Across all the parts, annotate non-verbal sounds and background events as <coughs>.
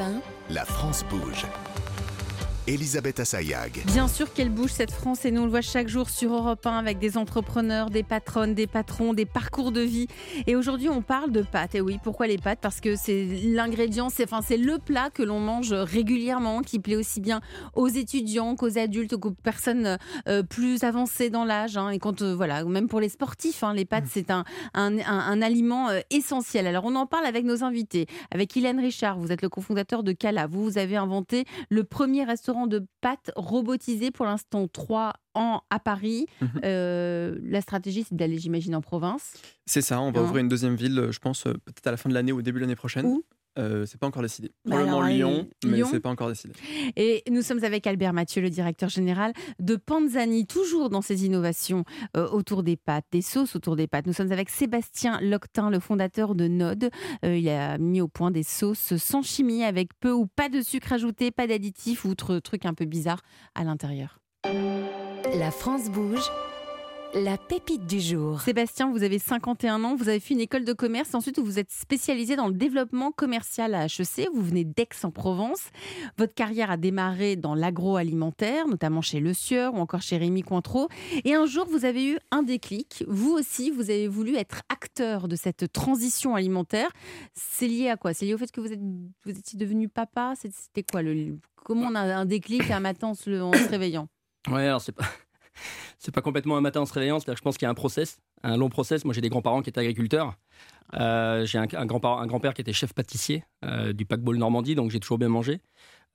1. La France bouge. Elisabeth Assayag. Bien sûr qu'elle bouge cette France et nous on le voit chaque jour sur Europe 1 avec des entrepreneurs, des patronnes, des patrons, des parcours de vie. Et aujourd'hui on parle de pâtes. Et oui, pourquoi les pâtes? Parce que c'est l'ingrédient, c'est enfin, c'est le plat que l'on mange régulièrement, qui plaît aussi bien aux étudiants qu'aux adultes, qu'aux personnes euh, plus avancées dans l'âge. hein. et quand, euh, voilà, même pour les sportifs, hein, les pâtes c'est un, un, un- un aliment euh, essentiel. Alors on en parle avec nos invités. Avec Hélène Richard, vous êtes le cofondateur de Cala. Vous, vous avez inventé le premier restaurant de pâtes robotisé pour l'instant 3 ans à Paris. Mhm. Euh, la stratégie, c'est d'aller, j'imagine, en province. C'est ça, on va Hein. ouvrir une deuxième ville, euh, je pense, euh, peut-être à la fin de l'année ou au début de l'année prochaine. Où? Euh, c'est pas encore décidé. Bah Probablement alors, Lyon, mais Lyon c'est pas encore décidé. Et nous sommes avec Albert Mathieu, le directeur général de Panzani, toujours dans ses innovations euh, autour des pâtes, des sauces autour des pâtes. Nous sommes avec Sébastien Loctin, le fondateur de Node. Euh, il a mis au point des sauces sans chimie, avec peu ou pas de sucre ajouté, pas d'additifs ou autre truc un peu bizarre à l'intérieur. La France bouge. La pépite du jour. Sébastien, vous avez 51 ans, vous avez fait une école de commerce, ensuite vous êtes spécialisé dans le développement commercial à HEC, vous venez d'Aix-en-Provence. Votre carrière a démarré dans l'agroalimentaire, notamment chez Le Sieur ou encore chez Rémi Cointreau. Et un jour, vous avez eu un déclic. Vous aussi, vous avez voulu être acteur de cette transition alimentaire. C'est lié à quoi? C'est lié au fait que vous, êtes, vous étiez devenu papa? C'est- C'était quoi le, Comment on a un déclic un matin en se, en se réveillant? Ouais, alors c'est pas. C'est pas complètement un matin en se réveillant, c'est-à-dire je pense qu'il y a un process, un long process. Moi, j'ai des grands-parents qui étaient agriculteurs. Euh, j'ai un, grand-père qui était chef pâtissier euh, du paquebot Normandie, donc j'ai toujours bien mangé.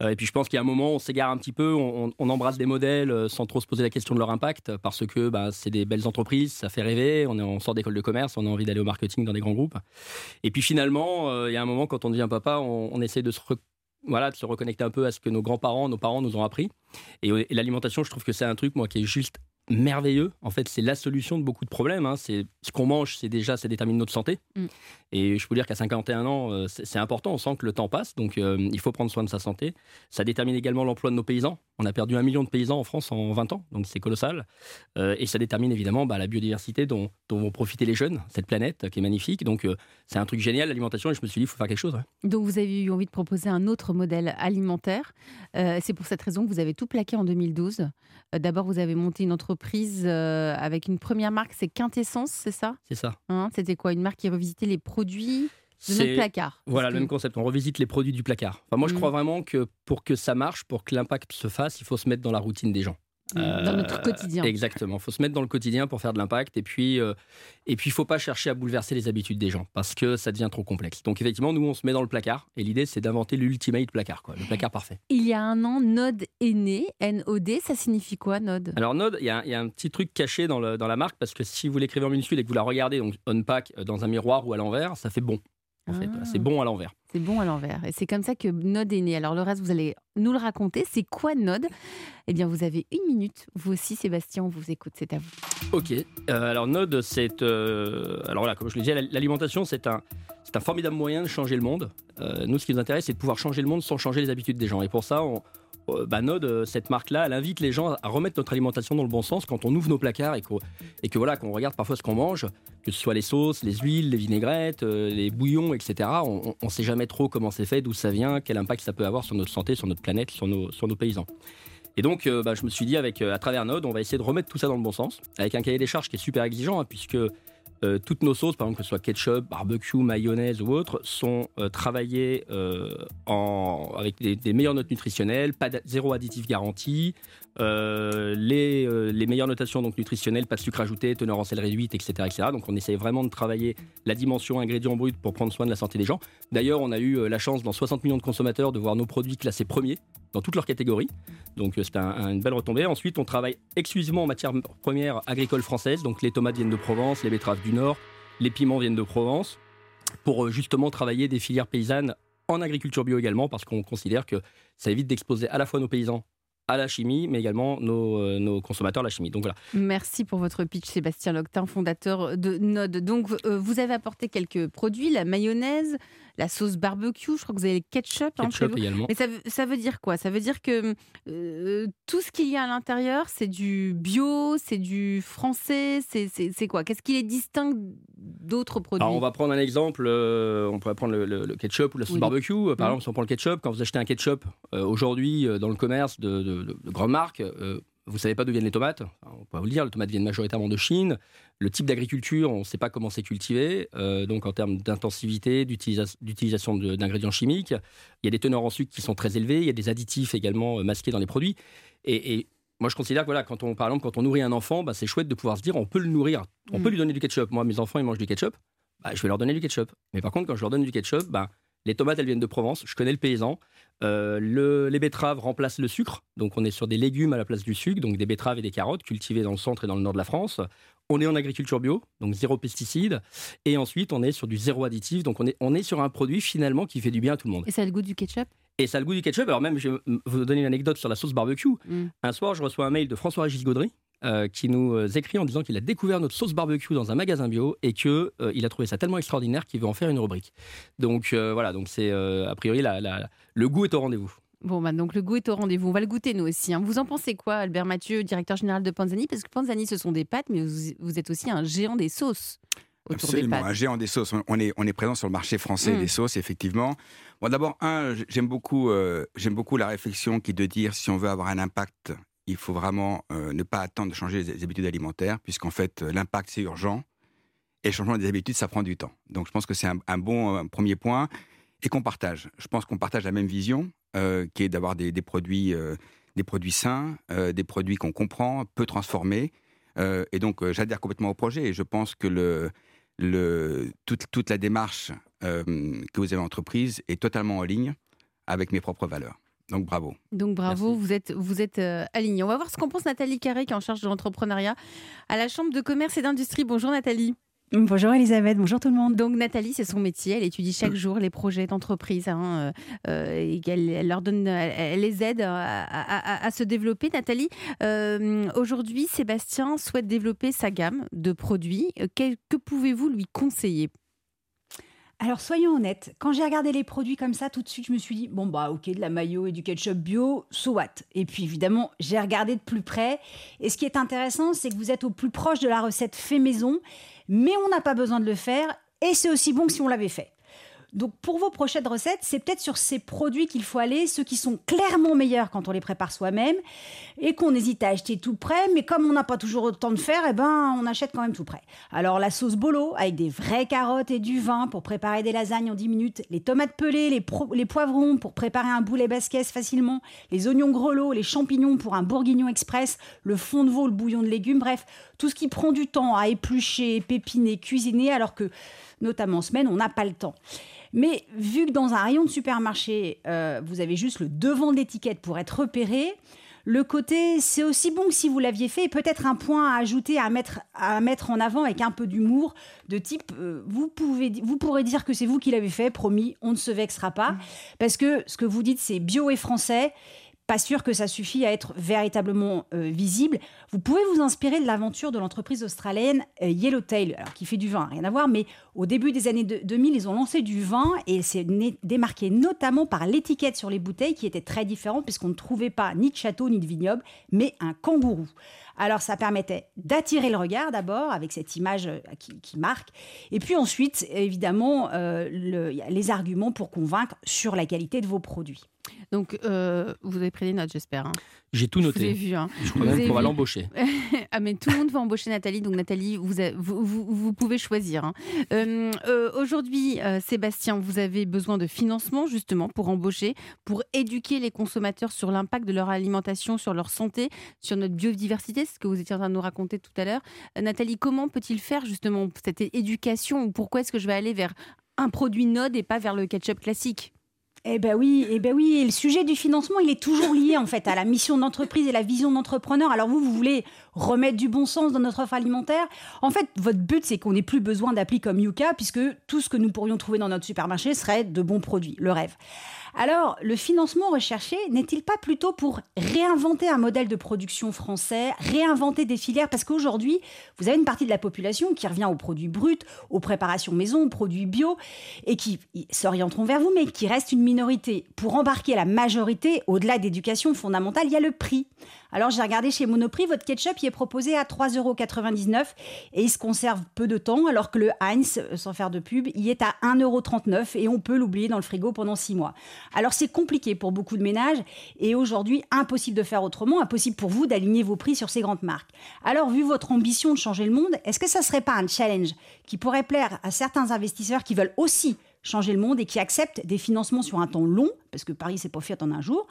Euh, et puis je pense qu'il y a un moment, on s'égare un petit peu, on, embrasse des modèles euh, sans trop se poser la question de leur impact, parce que bah, c'est des belles entreprises, ça fait rêver, on, sort d'école de commerce, on a envie d'aller au marketing dans des grands groupes. Et puis finalement, il y a un moment, quand on devient papa, on, essaie de se, voilà, de se reconnecter un peu à ce que nos grands-parents, nos parents nous ont appris. Et l'alimentation, je trouve que c'est un truc, moi, qui est juste merveilleux. En fait, c'est la solution de beaucoup de problèmes. hein. C'est ce qu'on mange, c'est déjà, ça détermine notre santé. Mm. Et je peux dire qu'à 51 ans, euh, c'est important. On sent que le temps passe, donc euh, il faut prendre soin de sa santé. Ça détermine également l'emploi de nos paysans. On a perdu un million de paysans en France en 20 ans, donc c'est colossal. Euh, et ça détermine évidemment bah, la biodiversité dont, dont vont profiter les jeunes, cette planète qui est magnifique. Donc euh, c'est un truc génial, l'alimentation. Et je me suis dit, il faut faire quelque chose. ouais. Donc vous avez eu envie de proposer un autre modèle alimentaire. C'est pour cette raison que vous avez tout plaqué en 2012. Euh, D'abord, vous avez monté une entreprise euh, avec une première marque, c'est Quintessence, c'est ça? C'est ça. Hein C'était quoi Une marque qui revisitait les produits notre placard? Voilà, le même concept. On revisite les produits du placard. Enfin, moi, je Mm. crois vraiment que pour que ça marche, pour que l'impact se fasse, il faut se mettre dans la routine des gens. Dans Euh, notre quotidien. Exactement. Il faut se mettre dans le quotidien pour faire de l'impact. Et puis, euh, et puis, il faut pas chercher à bouleverser les habitudes des gens parce que ça devient trop complexe. Donc, effectivement, nous, on se met dans le placard. Et l'idée, c'est d'inventer l'ultimate placard, quoi, le placard parfait. Il y a un an, Node est né. N-O-D, ça signifie quoi, Node? Alors, Node, il y, a il y a un petit truc caché dans, le- dans la marque parce que si vous l'écrivez en minuscule et que vous la regardez, donc unpack euh, dans un miroir ou à l'envers, ça fait bon. En fait, Ah. c'est bon à l'envers. C'est bon à l'envers. Et c'est comme ça que Node est né. Alors le reste, vous allez nous le raconter. C'est quoi Node Eh bien, vous avez une minute. Vous aussi, Sébastien, on vous écoute. C'est à vous. Ok. Euh, alors Node, c'est euh, alors voilà, comme je le disais, la- l'alimentation, c'est un c'est un formidable moyen de changer le monde. Euh, nous, ce qui nous intéresse, c'est de pouvoir changer le monde sans changer les habitudes des gens. Et pour ça, on, bah, Node, euh, cette marque-là, elle invite les gens à remettre notre alimentation dans le bon sens quand on ouvre nos placards et, que voilà, qu'on regarde parfois ce qu'on mange, que ce soit les sauces, les huiles, les vinaigrettes, euh, les bouillons, etc. On ne sait jamais trop comment c'est fait, d'où ça vient, quel impact ça peut avoir sur notre santé, sur notre planète, sur nos, paysans. Et donc, euh, bah, je me suis dit, avec, euh, à travers Node, on va essayer de remettre tout ça dans le bon sens, avec un cahier des charges qui est super exigeant, hein, puisque euh, toutes nos sauces, par exemple, que ce soit ketchup, barbecue, mayonnaise ou autre, sont euh, travaillées euh, avec des, meilleures notes nutritionnelles, pas zéro additif garanti, les, meilleures notations donc nutritionnelles, pas de sucre ajouté, teneur en sel réduite, etc., etc. Donc on essaye vraiment de travailler la dimension ingrédients bruts pour prendre soin de la santé des gens. D'ailleurs, on a eu la chance dans 60 millions de consommateurs de voir nos produits classés premiers dans toutes leurs catégories. Donc euh, c'est un- un- une belle retombée. Ensuite, on travaille exclusivement en matière première agricole française. Donc les tomates viennent de Provence, les betteraves du Nord, les piments viennent de Provence, pour euh, justement travailler des filières paysannes en agriculture bio également, parce qu'on considère que ça évite d'exposer à la fois nos paysans à la chimie, mais également nos, euh, consommateurs à la chimie. Donc voilà. Merci pour votre pitch, Sébastien Loctin, fondateur de Node. Donc, vous avez apporté quelques produits la mayonnaise, la sauce barbecue, je crois que vous avez le ketchup. hein, Ketchup également. Mais ça, veut- ça veut dire quoi? Ça veut dire que euh, tout ce qu'il y a à l'intérieur, c'est du bio, c'est du français, c'est quoi? Qu'est-ce qui les distingue d'autres produits? Alors, on va prendre un exemple, euh, on pourrait prendre le, le- le ketchup ou la sauce Oui. barbecue. Euh, Par exemple, si on prend le ketchup, quand vous achetez un ketchup euh, aujourd'hui dans le commerce de, de, de- de grandes marques, vous savez pas d'où viennent les tomates. On peut vous le dire, les tomates viennent majoritairement de Chine. Le type d'agriculture, on ne sait pas comment c'est cultivé. Euh, donc, en termes d'intensivité, d'utilisa- d'utilisation d'ingrédients chimiques, il y a des teneurs en sucre qui sont très élevées. Il y a des additifs également euh, masqués dans les produits. Et, et moi, je considère que voilà, quand on, par exemple, quand on nourrit un enfant, bah, c'est chouette de pouvoir se dire on peut le nourrir. On Mm. peut lui donner du ketchup. Moi, mes enfants, ils mangent du ketchup. Bah, je vais leur donner du ketchup. Mais par contre, quand je leur donne du ketchup, bah, les tomates, elles viennent de Provence. Je connais le paysan. Euh, le- les betteraves remplacent le sucre. Donc, on est sur des légumes à la place du sucre. Donc, des betteraves et des carottes cultivées dans le centre et dans le nord de la France. On est en agriculture bio, donc zéro pesticide. Et ensuite, on est sur du zéro additif. Donc, on est, on est sur un produit finalement qui fait du bien à tout le monde. Et ça a le goût du ketchup? Et ça a le goût du ketchup. Alors, même, je vais vous donner une anecdote sur la sauce barbecue. Mm. Un soir, je reçois un mail de François-Régis Gaudry euh, qui nous euh, écrit en disant qu'il a découvert notre sauce barbecue dans un magasin bio et que euh, il a trouvé ça tellement extraordinaire qu'il veut en faire une rubrique. Donc euh, voilà, donc c'est euh, a priori la- la- le goût est au rendez-vous. Bon, bah, donc le goût est au rendez-vous. On va le goûter nous aussi. hein. Vous en pensez quoi, Albert Mathieu, directeur général de Panzani? Parce que Panzani, ce sont des pâtes, mais vous, vous êtes aussi un géant des sauces autour Absolument, des un géant des sauces. On- est, on est présent sur le marché français Mm. des sauces, effectivement. Bon, d'abord, un, j'aime beaucoup, euh, j'aime beaucoup la réflexion qui est de dire si on veut avoir un impact, il faut vraiment euh, ne pas attendre de changer les habitudes alimentaires, puisqu'en fait, euh, l'impact, c'est urgent. Et le changement des habitudes, ça prend du temps. Donc, je pense que c'est un, bon euh, premier point et qu'on partage. Je pense qu'on partage la même vision, qui est d'avoir des, produits, des produits sains, des produits qu'on comprend, peu transformés. Et donc, j'adhère complètement au projet et je pense que toute, la démarche que vous avez entreprise est totalement en ligne avec mes propres valeurs. Donc, bravo. Donc bravo, Merci. vous êtes, vous êtes euh, aligné. On va voir ce qu'en pense Nathalie Carré, qui est en charge de l'entrepreneuriat à la Chambre de commerce et d'industrie. Bonjour Nathalie. Bonjour Elisabeth, bonjour tout le monde. Donc Nathalie, c'est son métier. Elle étudie chaque jour les projets d'entreprise hein, euh, euh, et elle leur donne, elle, elle les aide à, à- à- à se développer. Nathalie, euh, aujourd'hui, Sébastien souhaite développer sa gamme de produits. Que pouvez-vous lui conseiller? Alors soyons honnêtes, quand j'ai regardé les produits comme ça, tout de suite je me suis dit, bon bah ok, de la mayo et du ketchup bio, so what? Et puis évidemment, j'ai regardé de plus près. Et ce qui est intéressant, c'est que vous êtes au plus proche de la recette fait maison, mais on n'a pas besoin de le faire, et c'est aussi bon que si on l'avait fait. Donc pour vos prochaines recettes, c'est peut-être sur ces produits qu'il faut aller, ceux qui sont clairement meilleurs quand on les prépare soi-même et qu'on hésite à acheter tout prêt, mais comme on n'a pas toujours le temps de faire, eh ben on achète quand même tout prêt. Alors la sauce bolo avec des vraies carottes et du vin pour préparer des lasagnes en 10 minutes, les tomates pelées, les poivrons pour préparer un boulet basquez facilement, les oignons grelots, les champignons pour un bourguignon express, le fond de veau, le bouillon de légumes, bref, tout ce qui prend du temps à éplucher, pépiner, cuisiner alors que notamment en semaine, on n'a pas le temps. Mais vu que dans un rayon de supermarché, euh, vous avez juste le devant de l'étiquette pour être repéré, le côté, c'est aussi bon que si vous l'aviez fait, peut-être un point à ajouter, à mettre, à mettre en avant avec un peu d'humour, de type, euh, vous, pouvez, vous pourrez dire que c'est vous qui l'avez fait, promis, on ne se vexera pas, parce que ce que vous dites, c'est bio et français, pas sûr que ça suffit à être véritablement euh, visible. Vous pouvez vous inspirer de l'aventure de l'entreprise australienne euh, Yellowtail, alors qui fait du vin, rien à voir, mais au début des années de- 2000, ils ont lancé du vin et c'est démarqué notamment par l'étiquette sur les bouteilles qui était très différente puisqu'on ne trouvait pas ni de château ni de vignoble, mais un kangourou. Alors ça permettait d'attirer le regard d'abord avec cette image euh, qui, marque, et puis ensuite évidemment euh, les arguments pour convaincre sur la qualité de vos produits. Donc euh, vous avez pris des notes, j'espère. hein. J'ai tout Je vous ai noté. vu. hein. Je crois Vous même qu'on va l'embaucher. <laughs> ah mais tout le monde va embaucher Nathalie, donc Nathalie, vous, a- vous, vous- vous pouvez choisir. hein. Euh, euh, Aujourd'hui, Sébastien, vous avez besoin de financement justement pour embaucher, pour éduquer les consommateurs sur l'impact de leur alimentation, sur leur santé, sur notre biodiversité, ce que vous étiez en train de nous raconter tout à l'heure. Nathalie, comment peut-il faire justement cette éducation ou pourquoi est-ce que je vais aller vers un produit Node et pas vers le ketchup classique? Eh ben oui, eh ben oui. Et le sujet du financement, il est toujours lié en fait à la mission d'entreprise et la vision d'entrepreneur. Alors vous, vous voulez remettre du bon sens dans notre offre alimentaire? En fait, votre but, c'est qu'on n'ait plus besoin d'applis comme Yuka, puisque tout ce que nous pourrions trouver dans notre supermarché serait de bons produits. Le rêve. Alors, le financement recherché n'est-il pas plutôt pour réinventer un modèle de production français, réinventer des filières? Parce qu'aujourd'hui, vous avez une partie de la population qui revient aux produits bruts, aux préparations maison, aux produits bio, et qui s'orienteront vers vous, mais qui reste une minorité. Pour embarquer la majorité, au-delà d'éducation fondamentale, il y a le prix. Alors j'ai regardé chez Monoprix, votre ketchup il est proposé à 3,99 euros et il se conserve peu de temps, alors que le Heinz, euh, sans faire de pub, il est à 1,39 euros et on peut l'oublier dans le frigo pendant 6 mois. Alors c'est compliqué pour beaucoup de ménages et aujourd'hui impossible de faire autrement, impossible pour vous d'aligner vos prix sur ces grandes marques. Alors vu votre ambition de changer le monde, est-ce que ça serait pas un challenge qui pourrait plaire à certains investisseurs qui veulent aussi changer le monde et qui acceptent des financements sur un temps long, parce que Paris, c'est pas fait en un jour,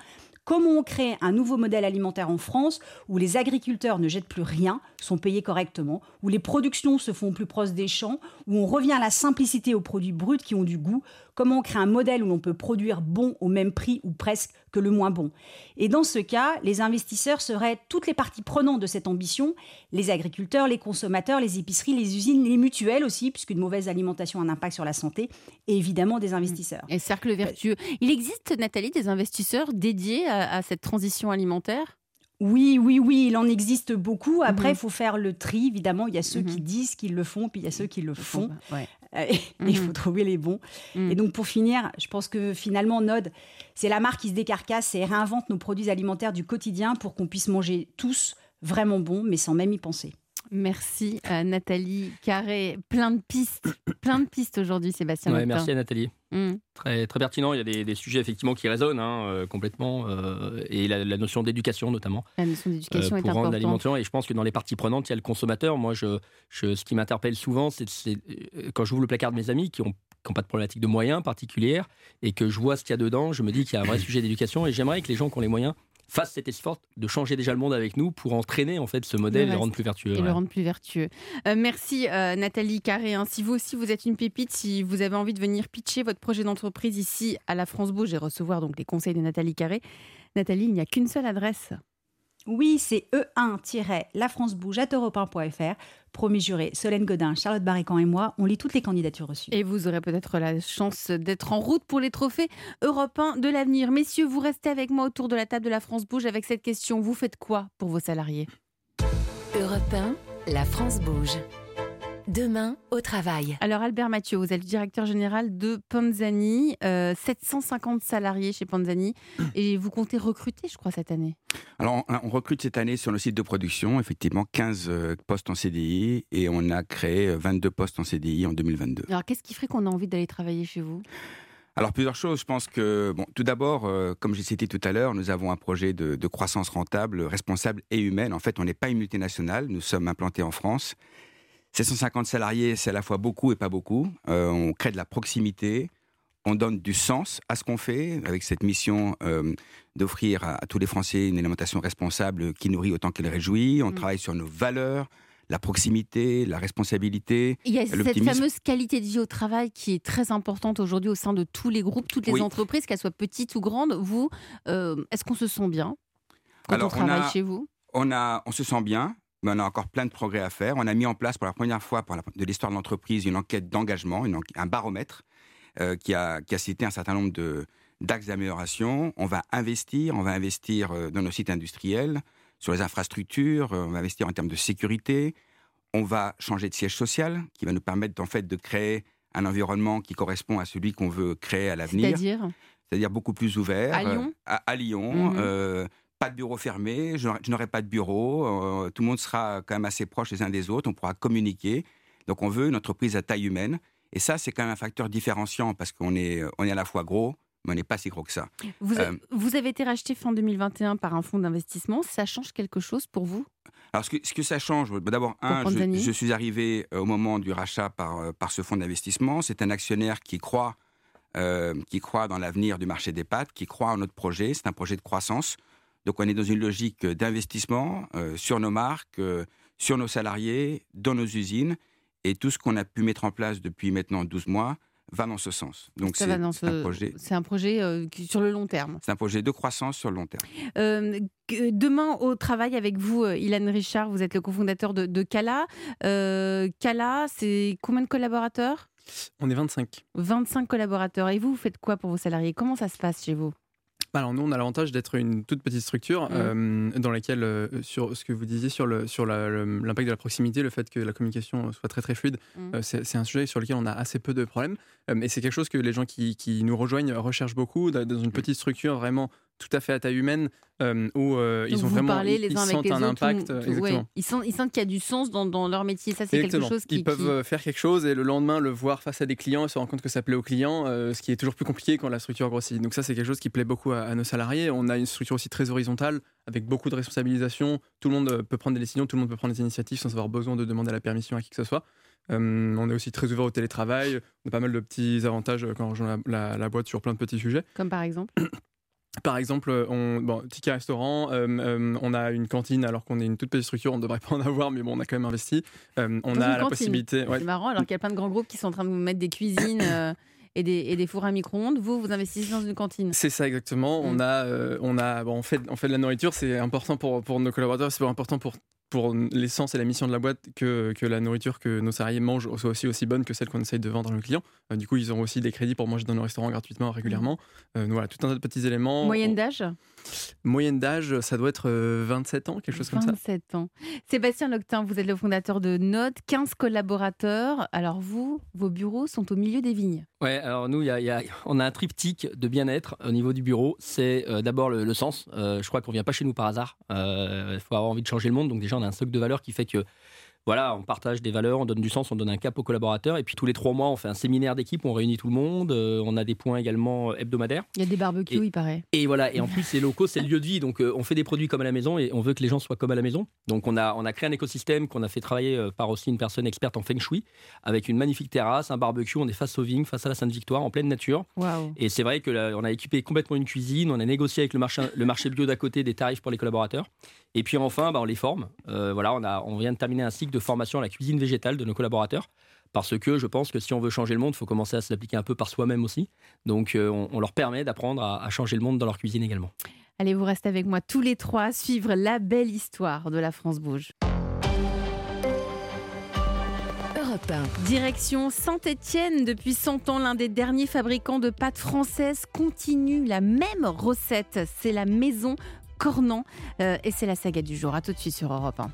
Comment on crée un nouveau modèle alimentaire en France où les agriculteurs ne jettent plus rien, sont payés correctement, où les productions se font plus proches des champs, où on revient à la simplicité aux produits bruts qui ont du goût Comment on crée un modèle où l'on peut produire bon au même prix ou presque que le moins bon Et dans ce cas, les investisseurs seraient toutes les parties prenantes de cette ambition, les agriculteurs, les consommateurs, les épiceries, les usines, les mutuelles aussi, puisqu'une mauvaise alimentation a un impact sur la santé, et évidemment des investisseurs. Et cercle vertueux. Il existe, Nathalie, des investisseurs dédiés à, cette transition alimentaire? Oui, oui, oui, il en existe beaucoup. Après, il faut faire le tri. Évidemment, il y a ceux qui disent qu'ils le font, puis il y a ceux qui le font. <laughs> Euh, il faut mhm. trouver les bons. Mhm. Et donc, pour finir, je pense que finalement, Node, c'est la marque qui se décarcasse et réinvente nos produits alimentaires du quotidien pour qu'on puisse manger tous vraiment bon, mais sans même y penser. Merci à Nathalie Carré. Plein de pistes, plein de pistes aujourd'hui, Sébastien. merci à Nathalie. Mm. Très, très pertinent. Il y a des, sujets effectivement qui résonnent hein, euh, complètement. Euh, et la, notion d'éducation notamment. La notion d'éducation euh, est importante. l'alimentation. Et je pense que dans les parties prenantes, il y a le consommateur. Moi, je, ce qui m'interpelle souvent, c'est quand j'ouvre le placard de mes amis qui ont qui n'ont pas de problématique de moyens particulière et que je vois ce qu'il y a dedans, je me dis qu'il y a un vrai sujet d'éducation et j'aimerais que les gens qui ont les moyens fasse cet effort de changer déjà le monde avec nous pour entraîner en fait ce modèle et le rendre plus vertueux. Et le rendre plus vertueux. Euh, merci euh, Nathalie Carré. Hein. Si vous aussi vous êtes une pépite, si vous avez envie de venir pitcher votre projet d'entreprise ici à la France Bouge et recevoir donc les conseils de Nathalie Carré, Nathalie, il n'y a qu'une seule adresse. Oui, c'est e1-lafrancebouge.fr. Promis juré, Solène Godin, Charlotte Barrican et moi, on lit toutes les candidatures reçues. Et vous aurez peut-être la chance d'être en route pour les trophées européens de l'avenir. Messieurs, vous restez avec moi autour de la table de la France Bouge avec cette question. Vous faites quoi pour vos salariés? Europe la France Bouge. Demain au travail. Alors Albert Mathieu, vous êtes le directeur général de Panzani, 750 euh, salariés chez Panzani <clears throat> et vous comptez recruter, je crois, cette année? Alors on, recrute cette année sur le site de production, effectivement 15 euh, postes en CDI et on a créé 22 euh, postes en CDI en 2022. Alors qu'est-ce qui ferait qu'on a envie d'aller travailler chez vous? Alors plusieurs choses. Je pense que, bon, tout d'abord, comme j'ai cité tout à l'heure, nous avons un projet de, de, croissance rentable, responsable et humaine. En fait, on n'est pas une multinationale, nous sommes implantés en France 750 salariés, c'est à la fois beaucoup et pas beaucoup. Euh, on crée de la proximité, on donne du sens à ce qu'on fait avec cette mission euh, d'offrir à, tous les Français une alimentation responsable qui nourrit autant qu'elle réjouit. On mm. travaille sur nos valeurs, la proximité, la responsabilité. Il y a cette fameuse qualité de vie au travail qui est très importante aujourd'hui au sein de tous les groupes, toutes les entreprises, qu'elles soient petites ou grandes. Vous, euh, est-ce qu'on se sent bien quand on travaille chez vous? on, a, on se sent bien mais on a encore plein de progrès à faire. On a mis en place pour la première fois pour de l'histoire de l'entreprise une enquête d'engagement, un baromètre euh, qui, a, qui a cité un certain nombre de, d'axes d'amélioration. On va investir, on va investir euh, dans nos sites industriels, sur les infrastructures, euh, on va investir en termes de sécurité. On va changer de siège social, qui va nous permettre en fait de créer un environnement qui correspond à celui qu'on veut créer à l'avenir. C'est-à-dire? C'est-à-dire beaucoup plus ouvert. À Lyon? À, Lyon. Mhm pas de bureau fermé, je n'aurai pas de bureau, euh, tout le monde sera quand même assez proche les uns des autres, on pourra communiquer. Donc on veut une entreprise à taille humaine. Et ça, c'est quand même un facteur différenciant parce qu'on est, on est à la fois gros, mais on n'est pas si gros que ça. Vous, euh, vous, avez été racheté fin 2021 par un fonds d'investissement. Ça change quelque chose pour vous? Alors, ce que, ce que ça change, d'abord, un, je, je, suis arrivé euh, au moment du rachat par, par ce fonds d'investissement. C'est un actionnaire qui croit, qui croit dans l'avenir du marché des pâtes, qui croit en notre projet. C'est un projet de croissance. Donc on est dans une logique d'investissement euh, sur nos marques, euh, sur nos salariés, dans nos usines. Et tout ce qu'on a pu mettre en place depuis maintenant 12 mois va dans ce sens. Donc c'est un projet, c'est un projet euh, sur le long terme. C'est un projet de croissance sur le long terme. demain au travail avec vous, Ilan Richard, vous êtes le cofondateur de, de Cala. Cala, c'est combien de collaborateurs? On est 25. 25 collaborateurs. Et vous, vous faites quoi pour vos salariés? Comment ça se passe chez vous? Alors nous, on a l'avantage d'être une toute petite structure Mmh. euh, dans laquelle, euh, sur ce que vous disiez sur l'impact de la proximité, le fait que la communication soit très très fluide, Mmh. euh, c'est un sujet sur lequel on a assez peu de problèmes. Euh, et c'est quelque chose que les gens qui, qui nous rejoignent recherchent beaucoup dans dans une petite structure vraiment tout à fait à taille humaine euh, où euh, ils ont vraiment ils, les ils uns avec sentent les un autres. impact tout- euh, tout- exactement. ouais. Ils, sentent, qu'il y a du sens dans, dans leur métier. Ça, c'est quelque chose qui. Ils peuvent qui- euh, faire quelque chose et le lendemain le voir face à des clients et se rendre compte que ça plaît aux clients, euh, ce qui est toujours plus compliqué quand la structure grossit. Donc ça, c'est quelque chose qui plaît beaucoup à, à nos salariés. On a une structure aussi très horizontale avec beaucoup de responsabilisation. Tout le monde euh, peut prendre des décisions, tout le monde peut prendre des initiatives sans avoir besoin de demander la permission à qui que ce soit. Euh, on est aussi très ouvert au télétravail. On a pas mal de petits avantages euh, quand on rejoint la, la- la boîte sur plein de petits sujets. Comme par exemple. <clears throat> Par exemple, on, bon, ticket restaurant, euh, euh, on a une cantine alors qu'on est une toute petite structure, on ne devrait <laughs> pas en avoir, mais bon, on a quand même investi. Euh, on Dans a la cantine. possibilité. ouais, C'est marrant, alors qu'il y a plein de grands groupes qui sont en train de vous mettre des cuisines <coughs> euh, et, des, et des fours à micro-ondes. Vous, vous investissez dans une cantine. C'est ça exactement. Mm. On a, euh, on a, bon, on fait, on fait de la nourriture. C'est important pour pour nos collaborateurs. C'est important pour pour l'essence et la mission de la boîte que, que la nourriture que nos salariés mangent soit aussi aussi bonne que celle qu'on essaye de vendre à nos clients. Euh, du coup, ils auront aussi des crédits pour manger dans nos restaurants gratuitement régulièrement. Euh, donc voilà, tout un tas de petits éléments. Moyenne d'âge? Moyenne d'âge, ça doit être euh, 27 ans, quelque chose comme ça. 27 ans. Sébastien Loctin, vous êtes le fondateur de Node, 15 collaborateurs. Alors vous, vos bureaux sont au milieu des vignes. Ouais, alors nous, il y a- il y a- on a un triptyque de bien-être au niveau du bureau. C'est euh, d'abord le, le sens. Euh, je crois qu'on vient pas chez nous par hasard. Il faut avoir envie de changer le monde. Donc déjà, on un stock de valeurs qui fait que voilà, on partage des valeurs, on donne du sens, on donne un cap aux collaborateurs. Et puis tous les trois mois, on fait un séminaire d'équipe, on réunit tout le monde. Euh, on a des points également euh, hebdomadaires. Il y a des barbecues, Et- il paraît. Et voilà, et en plus, les locaux, c'est le lieu de vie. Donc, euh, on fait des produits comme à la maison et on veut que les gens soient comme à la maison. Donc, on a, on a créé un écosystème qu'on a fait travailler euh, par aussi une personne experte en feng shui, avec une magnifique terrasse, un barbecue. On est face aux vignes, face à la Sainte-Victoire, en pleine nature. Et c'est vrai que là, on a équipé complètement une cuisine, on a négocié avec le marché, le marché bio d'à côté des tarifs pour les collaborateurs. Et puis enfin, bah, on les forme. Voilà, on, a, on vient de terminer un cycle de formation à la cuisine végétale de nos collaborateurs. Parce que je pense que si on veut changer le monde, il faut commencer à se l'appliquer un peu par soi-même aussi. Donc euh, on, on leur permet d'apprendre à, à changer le monde dans leur cuisine également. Allez, vous restez avec moi tous les trois suivre la belle histoire de la France Bouge. Europe 1. Direction Saint-Étienne, depuis 100 ans, l'un des derniers fabricants de pâtes françaises continue la même recette. C'est la maison Cornan euh, et c'est la saga du jour. À tout de suite sur Europe 1.